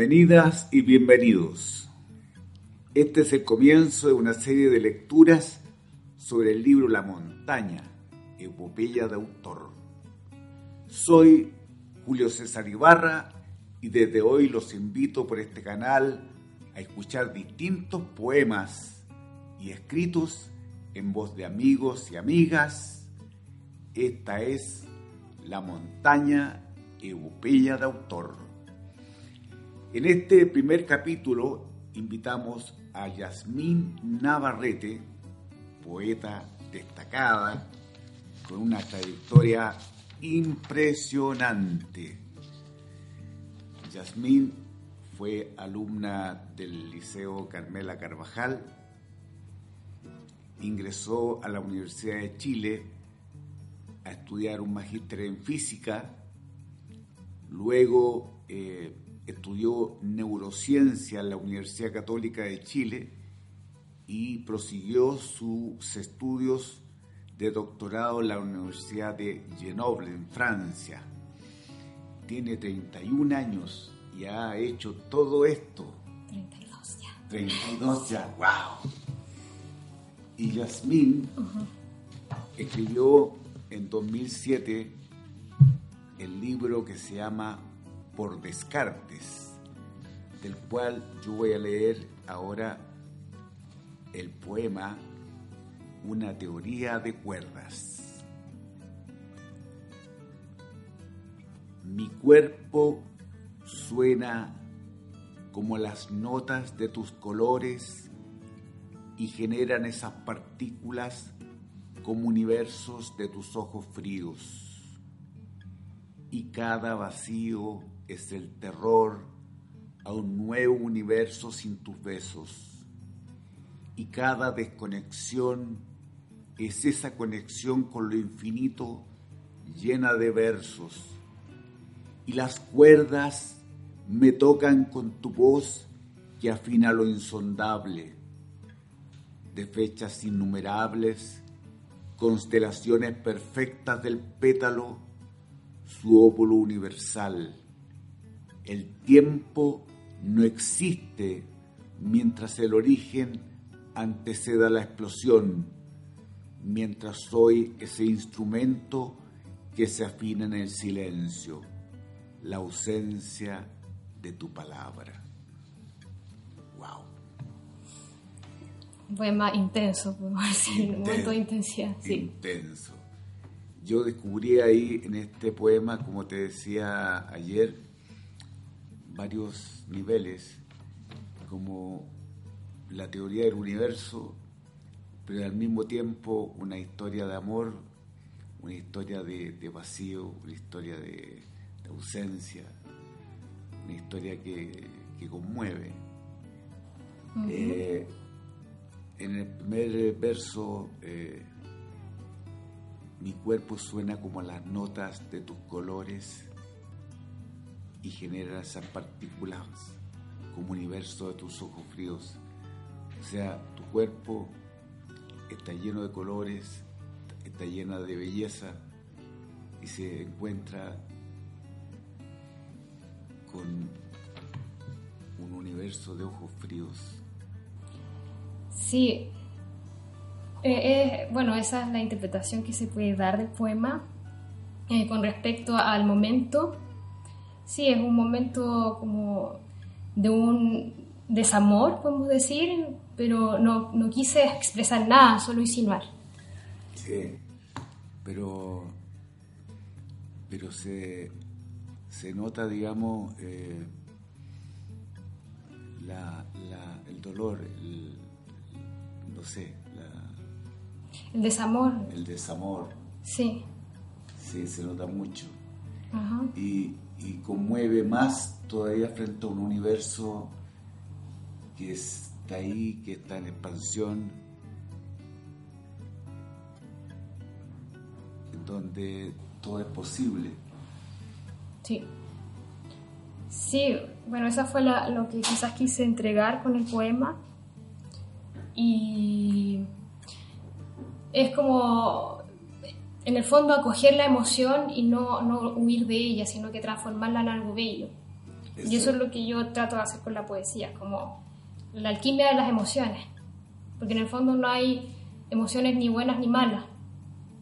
Bienvenidas y bienvenidos. Este es el comienzo de una serie de lecturas sobre el libro La montaña, epopeya de autor. Soy Julio César Ibarra y desde hoy los invito por este canal a escuchar distintos poemas y escritos en voz de amigos y amigas. Esta es La montaña, epopeya de autor. En este primer capítulo invitamos a Yasmín Navarrete, poeta destacada, con una trayectoria impresionante. Yasmín fue alumna del Liceo Carmela Carvajal, ingresó a la Universidad de Chile a estudiar un magíster en física, luego eh, estudió neurociencia en la Universidad Católica de Chile y prosiguió sus estudios de doctorado en la Universidad de Grenoble, en Francia. Tiene 31 años y ha hecho todo esto. 32 ya. 32 ya, wow. Y Yasmín escribió en 2007 el libro que se llama por Descartes, del cual yo voy a leer ahora el poema Una teoría de cuerdas. Mi cuerpo suena como las notas de tus colores y generan esas partículas como universos de tus ojos fríos. Y cada vacío es el terror a un nuevo universo sin tus besos. Y cada desconexión es esa conexión con lo infinito llena de versos. Y las cuerdas me tocan con tu voz que afina lo insondable. De fechas innumerables, constelaciones perfectas del pétalo, su óvulo universal el tiempo no existe mientras el origen anteceda la explosión, mientras soy ese instrumento que se afina en el silencio, la ausencia de tu palabra. Wow. Un poema intenso, podemos decir, un momento de intensidad. Sí. Intenso. Yo descubrí ahí en este poema, como te decía ayer, varios niveles, como la teoría del universo, pero al mismo tiempo una historia de amor, una historia de, vacío, una historia de, ausencia, una historia que, conmueve. Eh, en el primer verso, eh, mi cuerpo suena como las notas de tus colores y genera esas partículas como universo de tus ojos fríos. O sea, tu cuerpo está lleno de colores, está llena de belleza y se encuentra con un universo de ojos fríos. Sí, eh, eh, bueno, esa es la interpretación que se puede dar del poema eh, con respecto al momento sí, es un momento como de un desamor, podemos decir, pero no, quise expresar nada, solo insinuar. Sí, pero, pero se, nota, digamos, eh, el dolor, no sé, El desamor. El desamor. Sí. Sí, se nota mucho. Y, y conmueve más todavía frente a un universo que está ahí, que está en expansión, donde todo es posible. Sí. Sí, bueno, esa fue lo que quizás quise entregar con el poema. Y es como, en el fondo, acoger la emoción y no, no huir de ella, sino que transformarla en algo bello. Y eso es lo que yo trato de hacer con la poesía, como la alquimia de las emociones. Porque en el fondo no hay emociones ni buenas ni malas.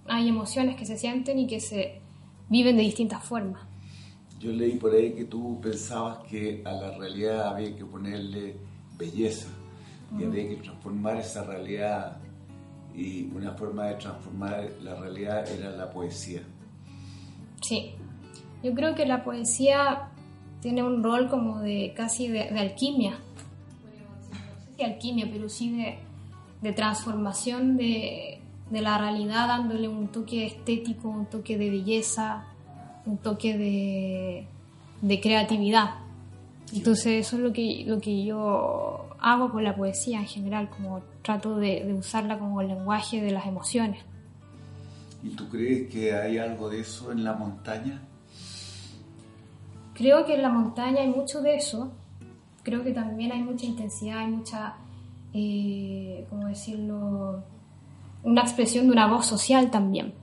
Hay emociones que se sienten y que se viven de distintas formas. Yo leí por ahí que tú pensabas que a la realidad había que ponerle belleza y había que transformar esa realidad y una forma de transformar la realidad era la poesía. Sí, yo creo que la poesía tiene un rol como de casi de, alquimia, no sé si alquimia, pero sí de, de transformación de, de, la realidad, dándole un toque estético, un toque de belleza, un toque de, de creatividad. Entonces eso es lo que, lo que yo hago con la poesía en general, como trato de, de usarla como el lenguaje de las emociones. ¿Y tú crees que hay algo de eso en la montaña? Creo que en la montaña hay mucho de eso. Creo que también hay mucha intensidad, hay mucha, eh, ¿cómo decirlo? Una expresión de una voz social también.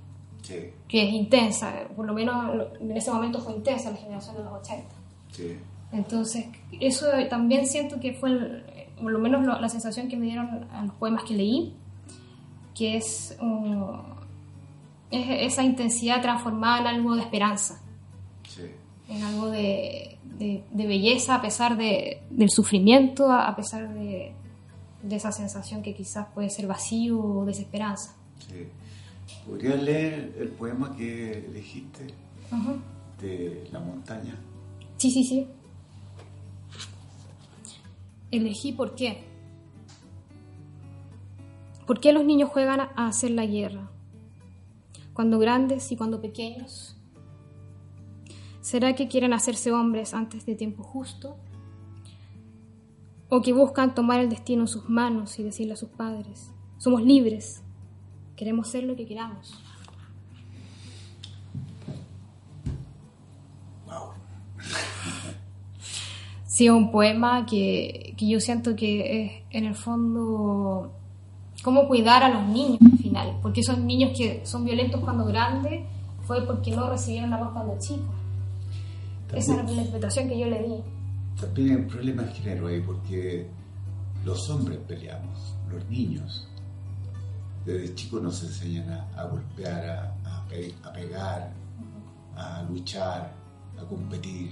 Sí. Que es intensa. Por lo menos en ese momento fue intensa la generación de los 80. Sí. Entonces, eso también siento que fue, por lo menos la sensación que me dieron a los poemas que leí, que es, es esa intensidad transformada en algo de esperanza. Sí en algo de, de, belleza a pesar de, del sufrimiento, a pesar de, de, esa sensación que quizás puede ser vacío o desesperanza. Sí. ¿Podrías leer el poema que elegiste de La montaña? Sí, sí, sí. Elegí por qué. ¿Por qué los niños juegan a hacer la guerra? Cuando grandes y cuando pequeños ¿Será que quieren hacerse hombres antes de tiempo justo? ¿O que buscan tomar el destino en sus manos y decirle a sus padres, somos libres, queremos ser lo que queramos? Sí, un poema que, que yo siento que es en el fondo cómo cuidar a los niños al final, porque esos niños que son violentos cuando grandes fue porque no recibieron la voz cuando chicos. Esa es la interpretación que yo le di. También hay un problema de género ahí, porque los hombres peleamos, los niños. Desde chicos nos enseñan a, golpear, a, a, pegar, a luchar, a competir.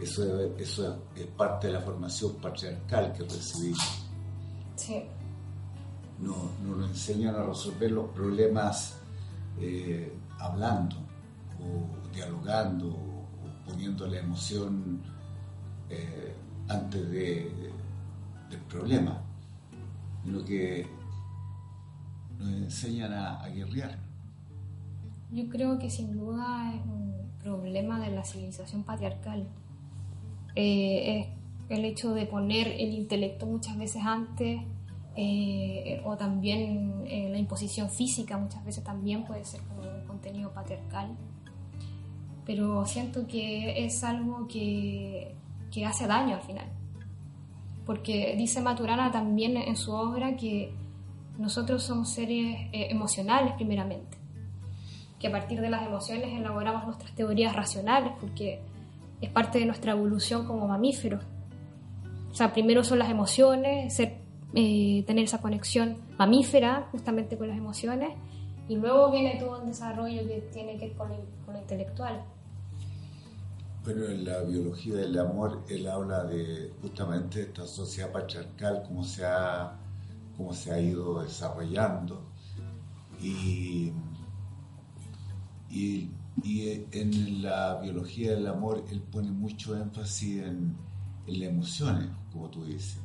Eso, eso es parte de la formación patriarcal que recibimos. Sí. Nos, nos enseñan a resolver los problemas eh, hablando o dialogando o poniendo la emoción eh, antes de, del problema, lo que nos enseñan a, guerrear. Yo creo que sin duda es un problema de la civilización patriarcal. Eh, es el hecho de poner el intelecto muchas veces antes eh, o también la imposición física muchas veces también puede ser como un contenido patriarcal pero siento que es algo que, que hace daño al final. Porque dice Maturana también en su obra que nosotros somos seres eh, emocionales primeramente, que a partir de las emociones elaboramos nuestras teorías racionales, porque es parte de nuestra evolución como mamíferos. O sea, primero son las emociones, ser, eh, tener esa conexión mamífera justamente con las emociones, y luego viene todo un desarrollo que tiene que ver con con lo intelectual. Bueno, en la biología del amor él habla de justamente esta sociedad patriarcal, cómo se ha, cómo se ha ido desarrollando y, y, en la biología del amor él pone mucho énfasis en, las emociones, como tú dices,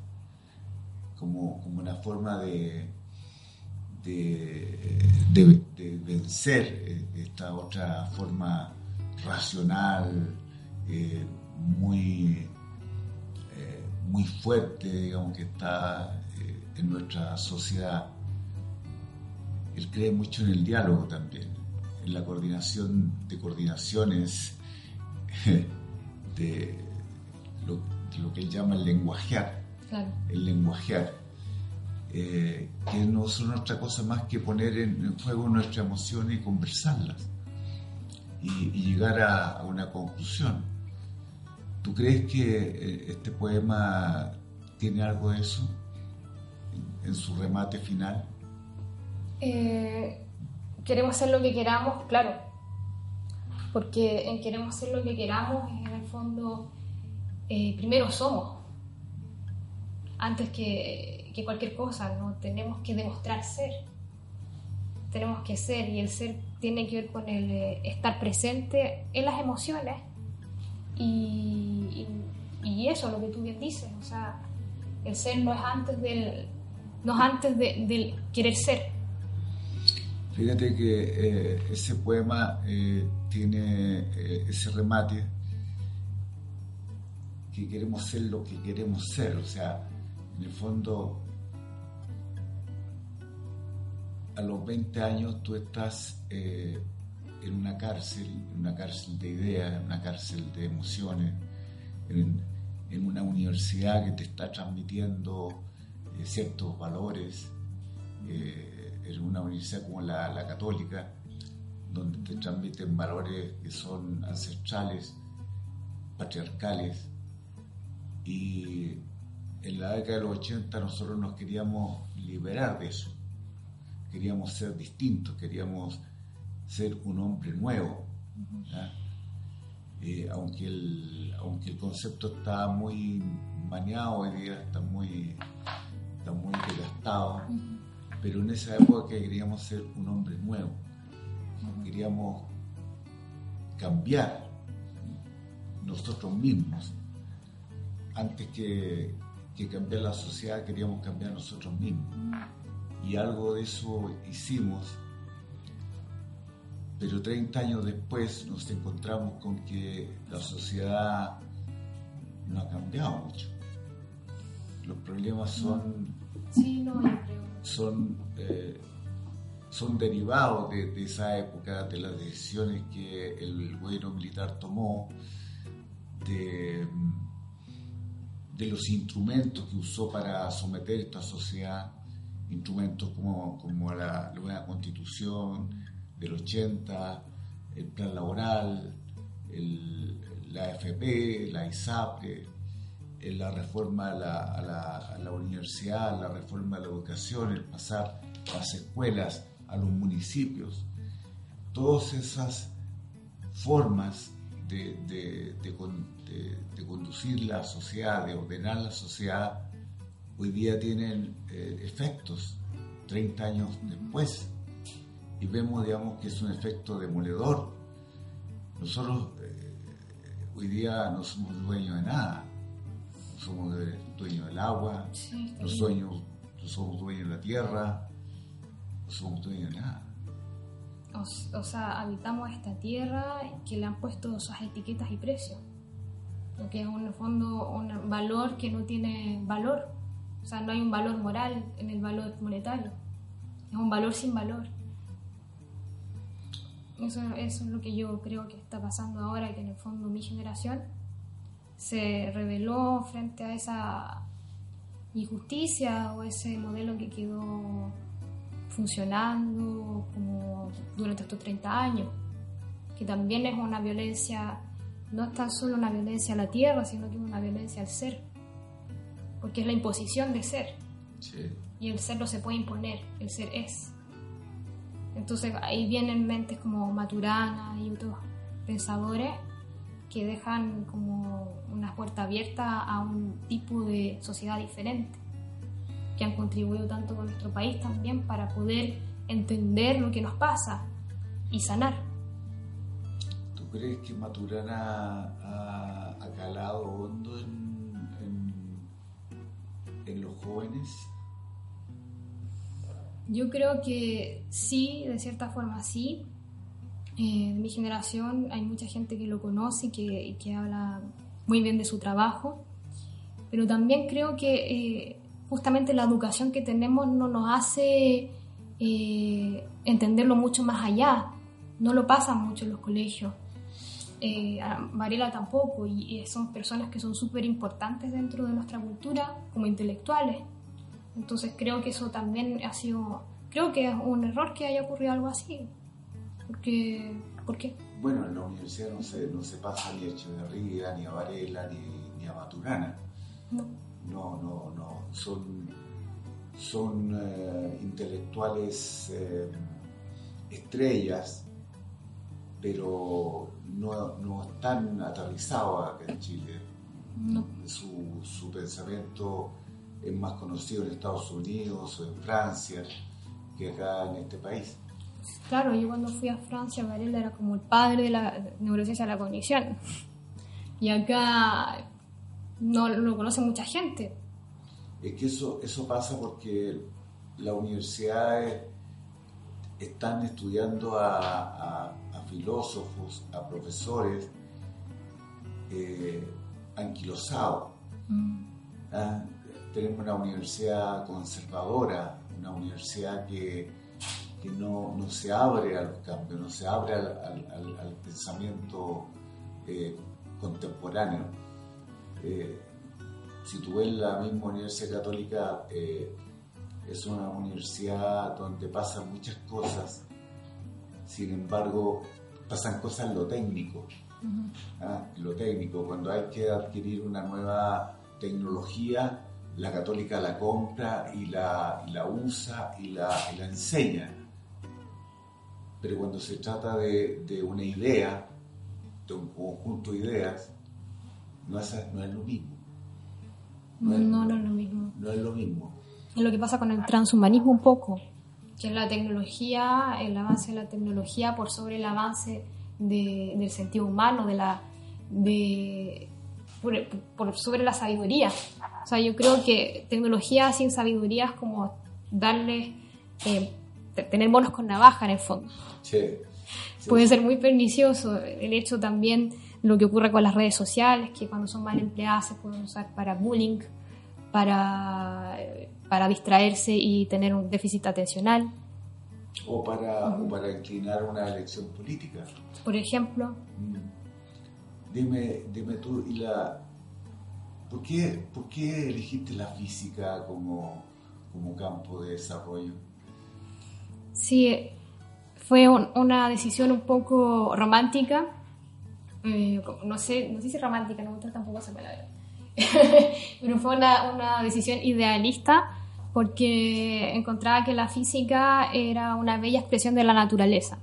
como, como una forma de, de, vencer eh, esta otra forma racional, eh, muy, eh, muy fuerte, digamos, que está en nuestra sociedad. Él cree mucho en el diálogo también, en la coordinación de coordinaciones, de lo, que él llama el lenguajear. El lenguajear eh, que no son otra cosa más que poner en, juego nuestras emociones y conversarlas y, llegar a, una conclusión. ¿Tú crees que eh, este poema tiene algo de eso en, su remate final? Eh, queremos hacer lo que queramos, claro, porque en queremos hacer lo que queramos, en el fondo, primero somos, antes que cualquier cosa, no tenemos que demostrar ser. Tenemos que ser y el ser tiene que ver con el eh, estar presente en las emociones y, y, eso, lo que tú bien dices, o sea, el ser no es antes del, no es antes del querer ser. Fíjate que eh, ese poema eh, tiene ese remate que queremos ser lo que queremos ser, o sea, en el fondo a los 20 años tú estás eh, en una cárcel, en una cárcel de ideas, en una cárcel de emociones, en, una universidad que te está transmitiendo eh, ciertos valores, eh, en una universidad como la, la, católica, donde te transmiten valores que son ancestrales, patriarcales, y en la década de los 80 nosotros nos queríamos liberar de eso. Queríamos ser distintos, queríamos ser un hombre nuevo. Eh, aunque, el, aunque el concepto está muy maniado hoy día, está muy, está muy desgastado, pero en esa época queríamos ser un hombre nuevo, queríamos cambiar nosotros mismos. Antes que, que cambiar la sociedad, queríamos cambiar nosotros mismos y algo de eso hicimos, pero 30 años después nos encontramos con que la sociedad no ha cambiado mucho. Los problemas son, son, eh, son derivados de, esa época, de las decisiones que el gobierno militar tomó, de, de los instrumentos que usó para someter esta sociedad instrumentos como, como la nueva constitución del 80, el plan laboral, la AFP, la ISAPRE, la reforma a la, a, universidad, la reforma de la educación, el pasar las escuelas a los municipios. Todas esas formas de, conducir la sociedad, de ordenar la sociedad, hoy día tienen eh, efectos 30 años después y vemos, digamos, que es un efecto demoledor. Nosotros eh, hoy día no somos dueños de nada, somos dueños del agua, no, somos dueños de la tierra, no somos dueños de nada. O, sea, habitamos esta tierra que le han puesto esas etiquetas y precios, lo que es en el fondo un valor que no tiene valor o sea, no hay un valor moral en el valor monetario. Es un valor sin valor. Eso, es lo que yo creo que está pasando ahora, que en el fondo mi generación se reveló frente a esa injusticia o ese modelo que quedó funcionando como durante estos 30 años, que también es una violencia, no es tan solo una violencia a la tierra, sino que es una violencia al ser porque es la imposición de ser. Y el ser no se puede imponer, el ser es. Entonces ahí vienen mentes como Maturana y otros pensadores que dejan como una puerta abierta a un tipo de sociedad diferente, que han contribuido tanto con nuestro país también para poder entender lo que nos pasa y sanar. ¿Tú crees que Maturana ha, ha calado hondo en en los jóvenes? Yo creo que sí, de cierta forma sí. Eh, de mi generación hay mucha gente que lo conoce y que, que habla muy bien de su trabajo, pero también creo que eh, justamente la educación que tenemos no nos hace eh, entenderlo mucho más allá, no lo pasa mucho en los colegios. Eh, Varela tampoco, y, son personas que son súper importantes dentro de nuestra cultura como intelectuales. Entonces creo que eso también ha sido, creo que es un error que haya ocurrido algo así. Porque, ¿Por qué? Bueno, en la universidad no se, no se pasa ni a Echeverría, ni a Varela, ni, ni a Maturana. No. No, no, no. Son, son eh, intelectuales eh, estrellas, pero no, no están aterrizados acá en Chile. Su, su, pensamiento es más conocido en Estados Unidos o en Francia que acá en este país. Claro, yo cuando fui a Francia, Varela era como el padre de la neurociencia de la cognición. Y acá no lo conoce mucha gente. Es que eso, eso pasa porque las universidades están estudiando a filósofos, a profesores eh, anquilosados. Mm. ¿Ah? Tenemos una universidad conservadora, una universidad que, no, se abre a los cambios, no se abre al, pensamiento eh, contemporáneo. Eh, si tú ves la misma Universidad Católica, es una universidad donde pasan muchas cosas, sin embargo, pasan cosas en lo técnico. ¿ah? Lo técnico, cuando hay que adquirir una nueva tecnología, la católica la compra y la, la usa y la, la, enseña. Pero cuando se trata de, de, una idea, de un conjunto de ideas, no es, no es lo mismo. No, no, no es lo mismo. No es lo mismo. Es lo que pasa con el transhumanismo un poco que es la tecnología, el avance de la tecnología por sobre el avance del sentido humano, de la, de, por, sobre la sabiduría. O sea, yo creo que tecnología sin sabiduría es como darle, eh, tener monos con navaja en el fondo. Puede ser muy pernicioso el hecho también lo que ocurre con las redes sociales, que cuando son mal empleadas se pueden usar para bullying, para para distraerse y tener un déficit atencional. O para, para inclinar una elección política. Por ejemplo. Mm. Dime, dime tú, ¿y la, ¿por, qué, ¿por qué elegiste la física como, como campo de desarrollo? Sí, fue una decisión un poco romántica. Eh, no, sé, no sé si romántica, no me gusta tampoco esa palabra. pero fue una, una decisión idealista porque encontraba que la física era una bella expresión de la naturaleza.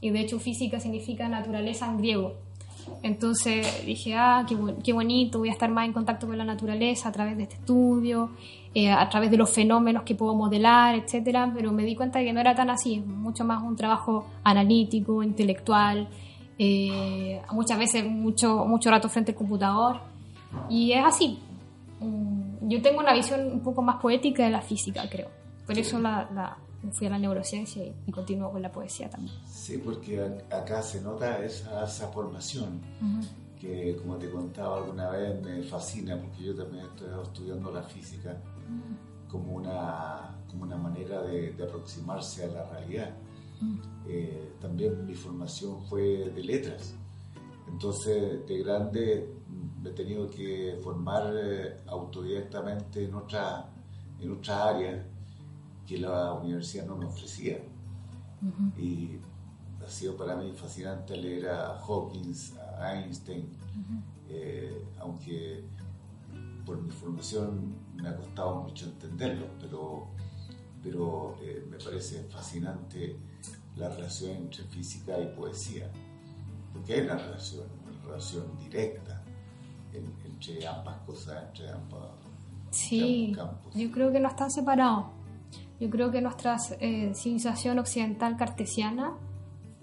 Y de hecho física significa naturaleza en griego. Entonces dije, ah, qué, bonito, voy a estar más en contacto con la naturaleza a través de este estudio, eh, a través de los fenómenos que puedo modelar, etc. Pero me di cuenta de que no era tan así, mucho más un trabajo analítico, intelectual, eh, muchas veces mucho, mucho rato frente al computador. Y es así, Mm, yo tengo una visión un poco más poética de la física, creo. Por eso la, fui a la neurociencia y, continúo con la poesía también. Sí, porque acá se nota esa, esa formación que, como te contaba alguna vez, me fascina, porque yo también estoy estudiando la física como, una, como una manera de, aproximarse a la realidad. Eh, también mi formación fue de letras. Entonces, de grande me he tenido que formar eh, autodidactamente en otra, en otra área que la universidad no me ofrecía. Y ha sido para mí fascinante leer a Hawkins, a Einstein, eh, aunque por mi formación me ha costado mucho entenderlo, pero, pero eh, me parece fascinante la relación entre física y poesía, porque hay una relación, una relación directa entre ambas cosas, entre ambos, sí, campos. Yo creo que no están separados. Yo creo que nuestra eh, civilización occidental cartesiana,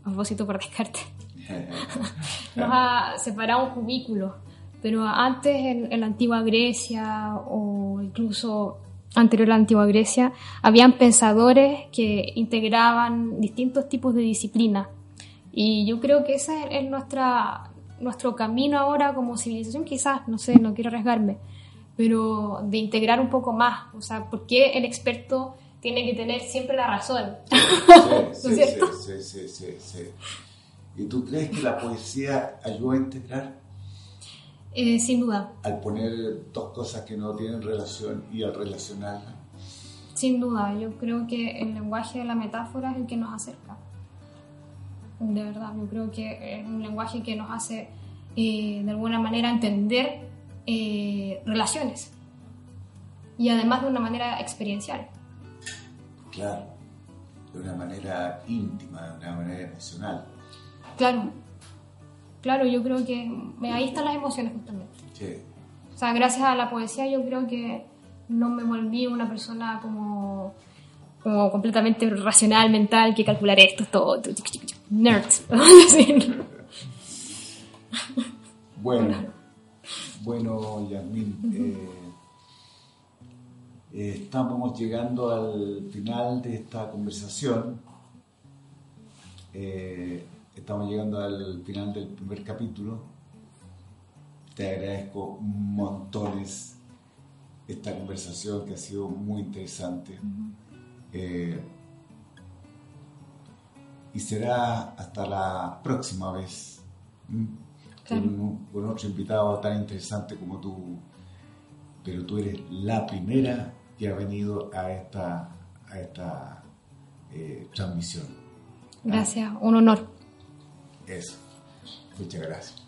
a propósito por Descartes, nos ha separado un cubículo. Pero antes, en, la antigua Grecia o incluso anterior a la antigua Grecia, habían pensadores que integraban distintos tipos de disciplinas. Y yo creo que ese es nuestra, nuestro camino ahora como civilización, quizás, no sé, no quiero arriesgarme, pero de integrar un poco más. O sea, ¿por qué el experto tiene que tener siempre la razón? Sí, ¿No es cierto? Sí, sí, sí, sí, ¿Y tú crees que la poesía ayuda a integrar? Eh, sin duda. Al poner dos cosas que no tienen relación y al relacionarlas. Sin duda, yo creo que el lenguaje de la metáfora es el que nos acerca. De verdad, yo creo que es un lenguaje que nos hace eh, de alguna manera entender eh, relaciones y además de una manera experiencial. Claro, de una manera íntima, de una manera emocional. Claro, claro, yo creo que ahí están las emociones justamente. Sí. O sea, gracias a la poesía yo creo que no me volví una persona como, como completamente racional, mental, que calcular esto, todo, nerd, Bueno, bueno, Yasmin, eh, eh, estamos llegando al final de esta conversación. Eh, estamos llegando al final del primer capítulo. Te agradezco montones esta conversación que ha sido muy interesante. y será hasta la próxima vez con, otro invitado tan interesante como tú, pero tú eres la primera que ha venido a esta, a esta eh, transmisión. Gracias, un honor. Eso, muchas gracias.